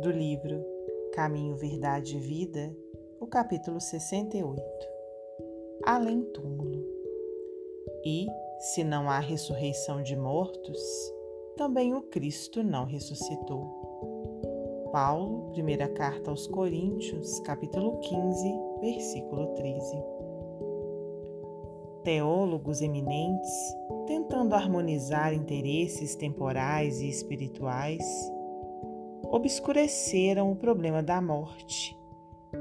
do livro Caminho, Verdade e Vida, o capítulo 68 Além túmulo. E, se não há ressurreição de mortos, também o Cristo não ressuscitou. Paulo, primeira carta aos Coríntios, capítulo 15, versículo 13. Teólogos eminentes, tentando harmonizar interesses temporais e espirituais, obscureceram o problema da morte,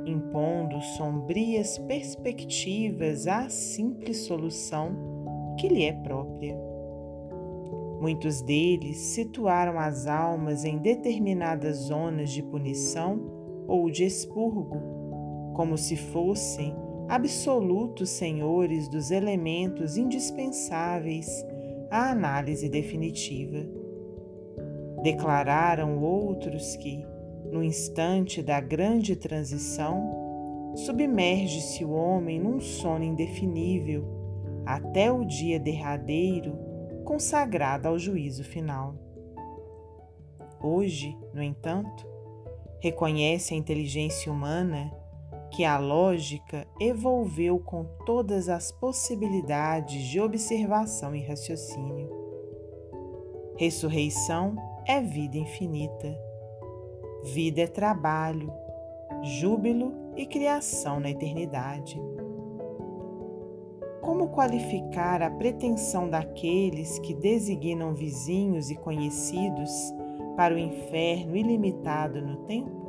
impondo sombrias perspectivas à simples solução que lhe é própria. Muitos deles situaram as almas em determinadas zonas de punição ou de expurgo, como se fossem absolutos senhores dos elementos indispensáveis à análise definitiva Declararam outros que, no instante da grande transição, submerge-se o homem num sono indefinível até o dia derradeiro consagrado ao juízo final. Hoje, no entanto, reconhece a inteligência humana que a lógica evolveu com todas as possibilidades de observação e raciocínio. Ressurreição é vida infinita. Vida é trabalho, júbilo e criação na eternidade. Como qualificar a pretensão daqueles que designam vizinhos e conhecidos para o inferno ilimitado no tempo?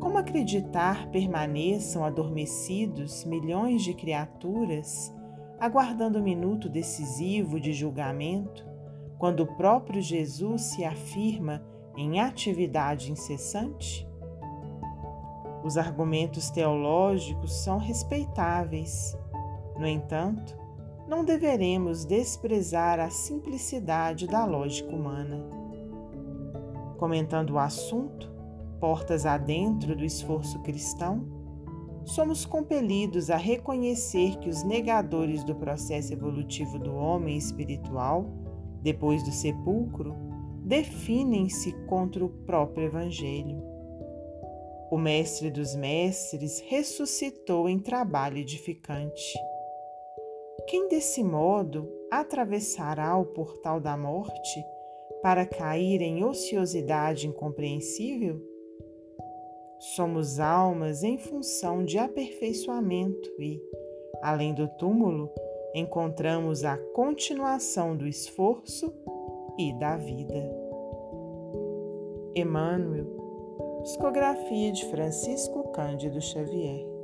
Como acreditar permaneçam adormecidos milhões de criaturas aguardando o minuto decisivo de julgamento quando o próprio Jesus se afirma em atividade incessante? Os argumentos teológicos são respeitáveis. No entanto, não deveremos desprezar a simplicidade da lógica humana. Comentando o assunto, portas adentro do esforço cristão, somos compelidos a reconhecer que os negadores do processo evolutivo do homem espiritual depois do sepulcro, definem-se contra o próprio Evangelho. O Mestre dos Mestres ressuscitou em trabalho edificante. Quem desse modo atravessará o portal da morte para cair em ociosidade incompreensível? Somos almas em função de aperfeiçoamento e, além do túmulo, encontramos a continuação do esforço e da vida. Emmanuel, psicografia de Francisco Cândido Xavier.